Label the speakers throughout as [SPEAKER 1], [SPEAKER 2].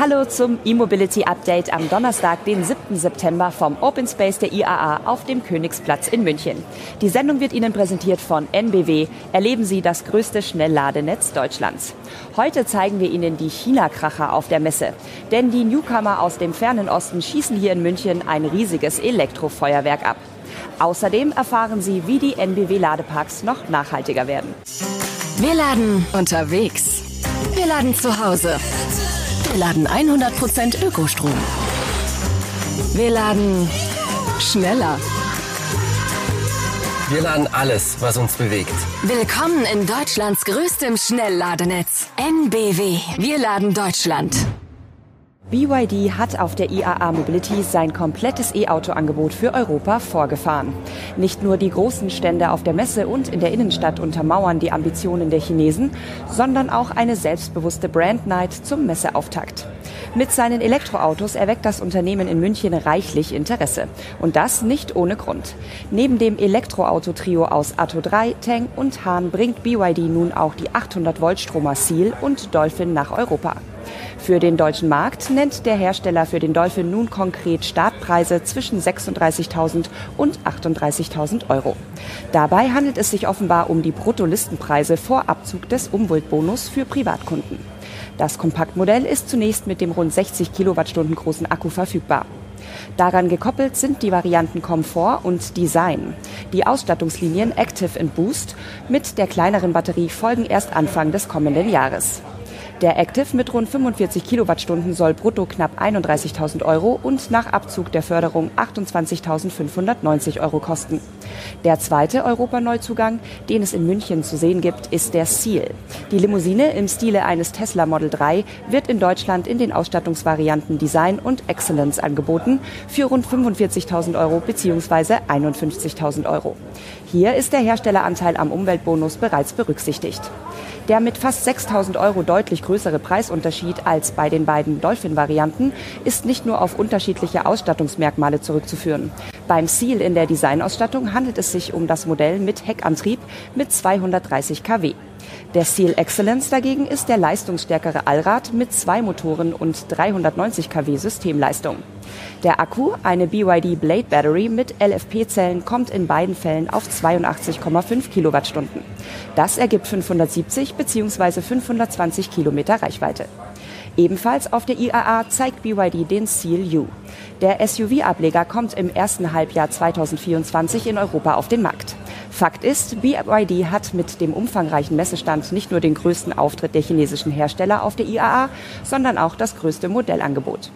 [SPEAKER 1] Hallo zum E-Mobility Update am Donnerstag, den 7. September vom Open Space der IAA auf dem Königsplatz in München. Die Sendung wird Ihnen präsentiert von NBW. Erleben Sie das größte Schnellladenetz Deutschlands. Heute zeigen wir Ihnen die China-Kracher auf der Messe. Denn die Newcomer aus dem fernen Osten schießen hier in München ein riesiges Elektrofeuerwerk ab. Außerdem erfahren Sie, wie die NBW-Ladeparks noch nachhaltiger werden.
[SPEAKER 2] Wir laden unterwegs. Wir laden zu Hause. Wir laden 100% Ökostrom. Wir laden schneller.
[SPEAKER 3] Wir laden alles, was uns bewegt.
[SPEAKER 2] Willkommen in Deutschlands größtem Schnellladenetz. NBW. Wir laden Deutschland.
[SPEAKER 1] BYD hat auf der IAA Mobility sein komplettes E-Auto-Angebot für Europa vorgefahren. Nicht nur die großen Stände auf der Messe und in der Innenstadt untermauern die Ambitionen der Chinesen, sondern auch eine selbstbewusste Brand Night zum Messeauftakt. Mit seinen Elektroautos erweckt das Unternehmen in München reichlich Interesse. Und das nicht ohne Grund. Neben dem Elektroauto-Trio aus Atto 3, Tang und Hahn bringt BYD nun auch die 800 Volt Stromer Seal und Dolphin nach Europa. Für den deutschen Markt nennt der Hersteller für den Dolphin nun konkret Startpreise zwischen 36.000 und 38.000 Euro. Dabei handelt es sich offenbar um die Bruttolistenpreise vor Abzug des Umweltbonus für Privatkunden. Das Kompaktmodell ist zunächst mit dem rund 60 Kilowattstunden großen Akku verfügbar. Daran gekoppelt sind die Varianten Komfort und Design. Die Ausstattungslinien Active and Boost mit der kleineren Batterie folgen erst Anfang des kommenden Jahres. Der Active mit rund 45 Kilowattstunden soll brutto knapp 31.000 Euro und nach Abzug der Förderung 28.590 Euro kosten. Der zweite Europaneuzugang, den es in München zu sehen gibt, ist der Seal. Die Limousine im Stile eines Tesla Model 3 wird in Deutschland in den Ausstattungsvarianten Design und Excellence angeboten für rund 45.000 Euro bzw. 51.000 Euro. Hier ist der Herstelleranteil am Umweltbonus bereits berücksichtigt. Der mit fast 6000 Euro deutlich größere Preisunterschied als bei den beiden Dolphin-Varianten ist nicht nur auf unterschiedliche Ausstattungsmerkmale zurückzuführen. Beim Seal in der Designausstattung handelt es sich um das Modell mit Heckantrieb mit 230 kW. Der Seal Excellence dagegen ist der leistungsstärkere Allrad mit zwei Motoren und 390 kW Systemleistung. Der Akku, eine BYD Blade Battery mit LFP-Zellen, kommt in beiden Fällen auf 82,5 Kilowattstunden. Das ergibt 570 bzw. 520 Kilometer Reichweite. Ebenfalls auf der IAA zeigt BYD den Seal U. Der SUV-Ableger kommt im ersten Halbjahr 2024 in Europa auf den Markt. Fakt ist, BYD hat mit dem umfangreichen Messestand nicht nur den größten Auftritt der chinesischen Hersteller auf der IAA, sondern auch das größte Modellangebot.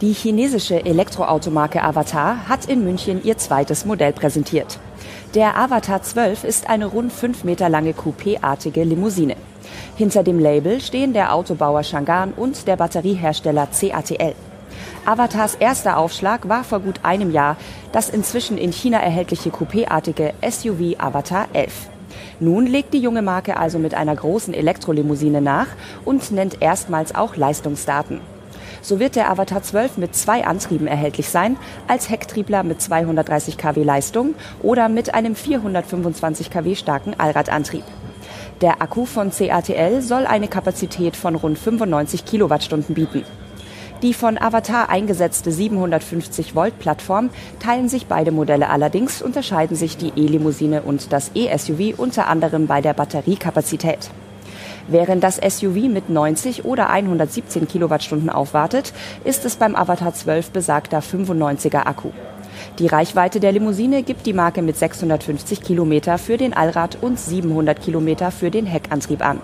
[SPEAKER 1] Die chinesische Elektroautomarke Avatar hat in München ihr zweites Modell präsentiert. Der Avatar 12 ist eine rund fünf Meter lange Coupé-artige Limousine. Hinter dem Label stehen der Autobauer Shangan und der Batteriehersteller CATL. Avatars erster Aufschlag war vor gut einem Jahr das inzwischen in China erhältliche Coupé-artige SUV Avatar 11. Nun legt die junge Marke also mit einer großen Elektrolimousine nach und nennt erstmals auch Leistungsdaten. So wird der Avatar 12 mit zwei Antrieben erhältlich sein, als Hecktriebler mit 230 kW Leistung oder mit einem 425 kW starken Allradantrieb. Der Akku von CATL soll eine Kapazität von rund 95 Kilowattstunden bieten. Die von Avatar eingesetzte 750 Volt Plattform teilen sich beide Modelle allerdings, unterscheiden sich die E-Limousine und das E-SUV unter anderem bei der Batteriekapazität. Während das SUV mit 90 oder 117 Kilowattstunden aufwartet, ist es beim Avatar 12 besagter 95er Akku. Die Reichweite der Limousine gibt die Marke mit 650 Kilometer für den Allrad und 700 Kilometer für den Heckantrieb an.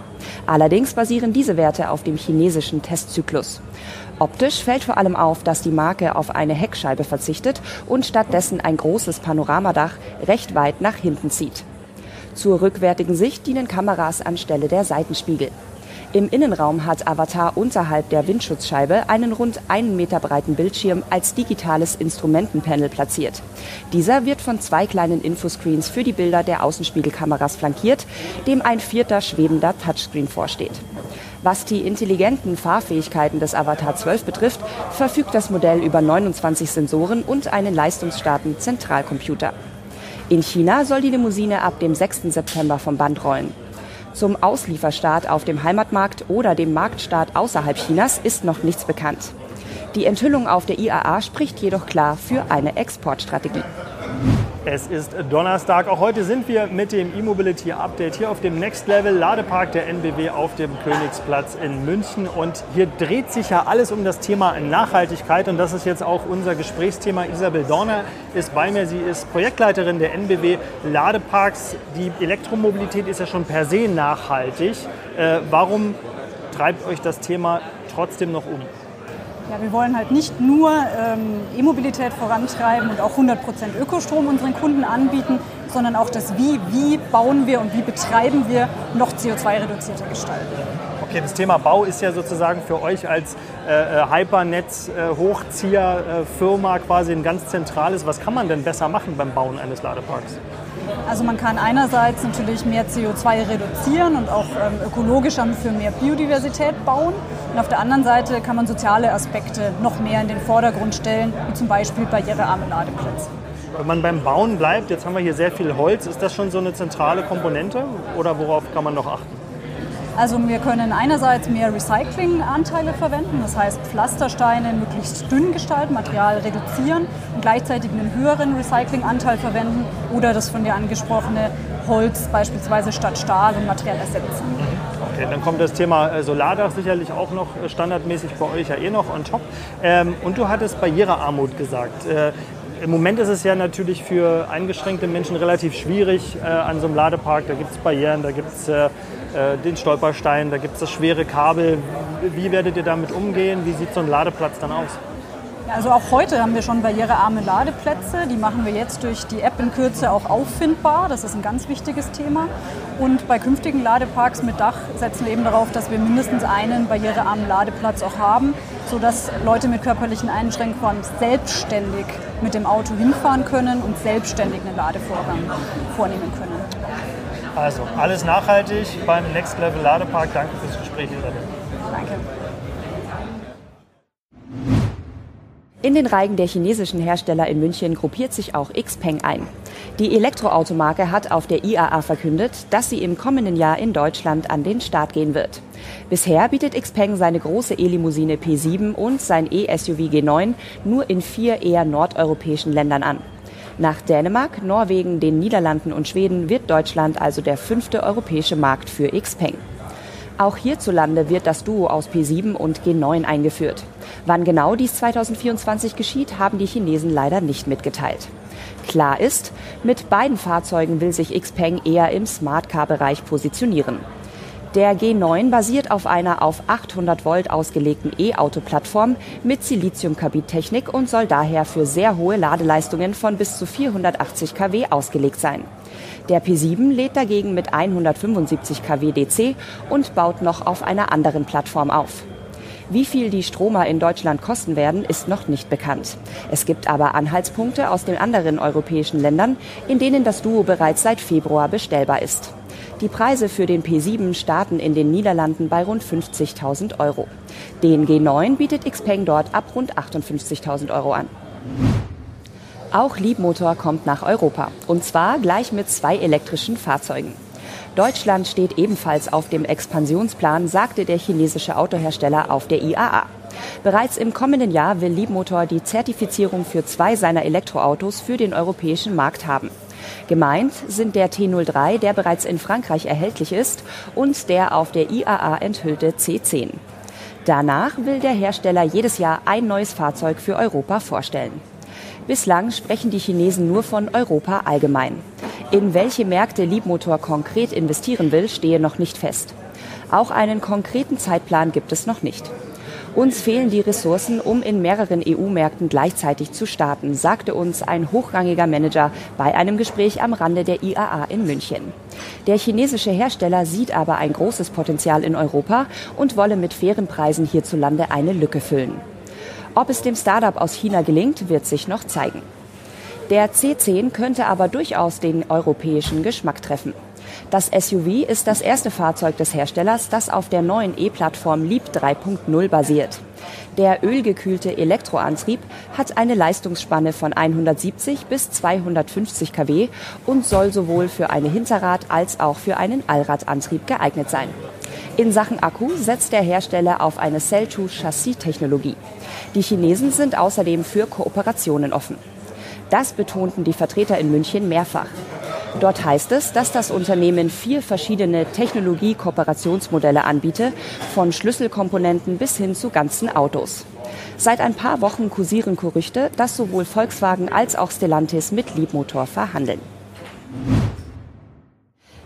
[SPEAKER 1] Allerdings basieren diese Werte auf dem chinesischen Testzyklus. Optisch fällt vor allem auf, dass die Marke auf eine Heckscheibe verzichtet und stattdessen ein großes Panoramadach recht weit nach hinten zieht. Zur rückwärtigen Sicht dienen Kameras anstelle der Seitenspiegel. Im Innenraum hat Avatar unterhalb der Windschutzscheibe einen rund einen Meter breiten Bildschirm als digitales Instrumentenpanel platziert. Dieser wird von zwei kleinen Infoscreens für die Bilder der Außenspiegelkameras flankiert, dem ein vierter schwebender Touchscreen vorsteht. Was die intelligenten Fahrfähigkeiten des Avatar 12 betrifft, verfügt das Modell über 29 Sensoren und einen leistungsstarken Zentralcomputer. In China soll die Limousine ab dem 6. September vom Band rollen. Zum Auslieferstart auf dem Heimatmarkt oder dem Marktstart außerhalb Chinas ist noch nichts bekannt. Die Enthüllung auf der IAA spricht jedoch klar für eine Exportstrategie.
[SPEAKER 4] Es ist Donnerstag. Auch heute sind wir mit dem E-Mobility Update hier auf dem Next Level Ladepark der NBW auf dem Königsplatz in München. Und hier dreht sich ja alles um das Thema Nachhaltigkeit. Und das ist jetzt auch unser Gesprächsthema. Isabel Dorner ist bei mir. Sie ist Projektleiterin der NBW Ladeparks. Die Elektromobilität ist ja schon per se nachhaltig. Äh, warum treibt euch das Thema trotzdem noch um?
[SPEAKER 5] Ja, wir wollen halt nicht nur ähm, E-Mobilität vorantreiben und auch 100% Ökostrom unseren Kunden anbieten, sondern auch das Wie. Wie bauen wir und wie betreiben wir noch CO2-reduzierter gestalten.
[SPEAKER 4] Okay, das Thema Bau ist ja sozusagen für euch als äh, äh Hypernetz-Hochzieher-Firma äh, quasi ein ganz zentrales. Was kann man denn besser machen beim Bauen eines Ladeparks?
[SPEAKER 5] Also man kann einerseits natürlich mehr CO2 reduzieren und auch ähm, ökologischer für mehr Biodiversität bauen. Und auf der anderen Seite kann man soziale Aspekte noch mehr in den Vordergrund stellen, wie zum Beispiel barrierearme Ladeplätze.
[SPEAKER 4] Wenn man beim Bauen bleibt, jetzt haben wir hier sehr viel Holz, ist das schon so eine zentrale Komponente oder worauf kann man noch achten?
[SPEAKER 5] Also wir können einerseits mehr Recyclinganteile verwenden, das heißt Pflastersteine möglichst dünn gestalten, Material reduzieren und gleichzeitig einen höheren Recyclinganteil verwenden oder das von dir angesprochene Holz beispielsweise statt Stahl und Material ersetzen.
[SPEAKER 4] Okay, dann kommt das Thema äh, Solardach sicherlich auch noch äh, standardmäßig bei euch ja eh noch on top. Ähm, und du hattest Barrierearmut gesagt. Im Moment ist es ja natürlich für eingeschränkte Menschen relativ schwierig äh, an so einem Ladepark. Da gibt es Barrieren, da gibt es äh, äh, den Stolperstein, da gibt es das schwere Kabel. Wie werdet ihr damit umgehen? Wie sieht so ein Ladeplatz dann aus?
[SPEAKER 5] Also auch heute haben wir schon barrierearme Ladeplätze. Die machen wir jetzt durch die App in Kürze auch auffindbar. Das ist ein ganz wichtiges Thema. Und bei künftigen Ladeparks mit Dach setzen wir eben darauf, dass wir mindestens einen barrierearmen Ladeplatz auch haben, sodass Leute mit körperlichen Einschränkungen selbstständig mit dem Auto hinfahren können und selbstständig einen Ladevorgang vornehmen können.
[SPEAKER 4] Also alles nachhaltig beim Next Level Ladepark. Danke fürs Gespräch, Isabel.
[SPEAKER 5] Danke.
[SPEAKER 1] In den Reigen der chinesischen Hersteller in München gruppiert sich auch Xpeng ein. Die Elektroautomarke hat auf der IAA verkündet, dass sie im kommenden Jahr in Deutschland an den Start gehen wird. Bisher bietet Xpeng seine große E-Limousine P7 und sein E-SUV G9 nur in vier eher nordeuropäischen Ländern an. Nach Dänemark, Norwegen, den Niederlanden und Schweden wird Deutschland also der fünfte europäische Markt für Xpeng. Auch hierzulande wird das Duo aus P7 und G9 eingeführt. Wann genau dies 2024 geschieht, haben die Chinesen leider nicht mitgeteilt. Klar ist, mit beiden Fahrzeugen will sich Xpeng eher im Smart-Car-Bereich positionieren. Der G9 basiert auf einer auf 800 Volt ausgelegten E-Auto-Plattform mit Siliziumkarbidtechnik und soll daher für sehr hohe Ladeleistungen von bis zu 480 kW ausgelegt sein. Der P7 lädt dagegen mit 175 kW DC und baut noch auf einer anderen Plattform auf. Wie viel die Stromer in Deutschland kosten werden, ist noch nicht bekannt. Es gibt aber Anhaltspunkte aus den anderen europäischen Ländern, in denen das Duo bereits seit Februar bestellbar ist. Die Preise für den P7 starten in den Niederlanden bei rund 50.000 Euro. Den G9 bietet Xpeng dort ab rund 58.000 Euro an. Auch Liebmotor kommt nach Europa. Und zwar gleich mit zwei elektrischen Fahrzeugen. Deutschland steht ebenfalls auf dem Expansionsplan, sagte der chinesische Autohersteller auf der IAA. Bereits im kommenden Jahr will Liebmotor die Zertifizierung für zwei seiner Elektroautos für den europäischen Markt haben. Gemeint sind der T03, der bereits in Frankreich erhältlich ist, und der auf der IAA enthüllte C10. Danach will der Hersteller jedes Jahr ein neues Fahrzeug für Europa vorstellen. Bislang sprechen die Chinesen nur von Europa allgemein. In welche Märkte Liebmotor konkret investieren will, stehe noch nicht fest. Auch einen konkreten Zeitplan gibt es noch nicht. Uns fehlen die Ressourcen, um in mehreren EU-Märkten gleichzeitig zu starten, sagte uns ein hochrangiger Manager bei einem Gespräch am Rande der IAA in München. Der chinesische Hersteller sieht aber ein großes Potenzial in Europa und wolle mit fairen Preisen hierzulande eine Lücke füllen. Ob es dem Startup aus China gelingt, wird sich noch zeigen. Der C10 könnte aber durchaus den europäischen Geschmack treffen. Das SUV ist das erste Fahrzeug des Herstellers, das auf der neuen E-Plattform Leap 3.0 basiert. Der ölgekühlte Elektroantrieb hat eine Leistungsspanne von 170 bis 250 kW und soll sowohl für eine Hinterrad- als auch für einen Allradantrieb geeignet sein. In Sachen Akku setzt der Hersteller auf eine Cell-to-Chassis-Technologie. Die Chinesen sind außerdem für Kooperationen offen. Das betonten die Vertreter in München mehrfach. Dort heißt es, dass das Unternehmen vier verschiedene Technologie-Kooperationsmodelle anbiete, von Schlüsselkomponenten bis hin zu ganzen Autos. Seit ein paar Wochen kursieren Gerüchte, dass sowohl Volkswagen als auch Stellantis mit Liebmotor verhandeln.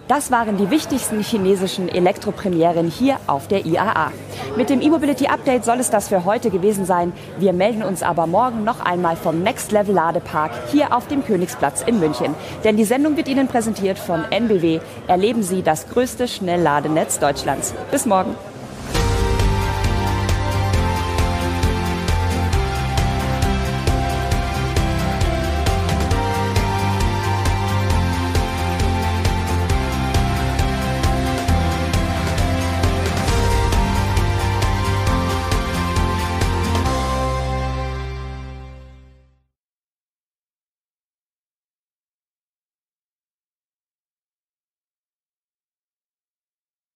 [SPEAKER 1] Das waren die wichtigsten chinesischen Elektropremieren hier auf der IAA. Mit dem E-Mobility Update soll es das für heute gewesen sein. Wir melden uns aber morgen noch einmal vom Next Level Ladepark hier auf dem Königsplatz in München. Denn die Sendung wird Ihnen präsentiert von NBW. Erleben Sie das größte Schnellladenetz Deutschlands. Bis morgen.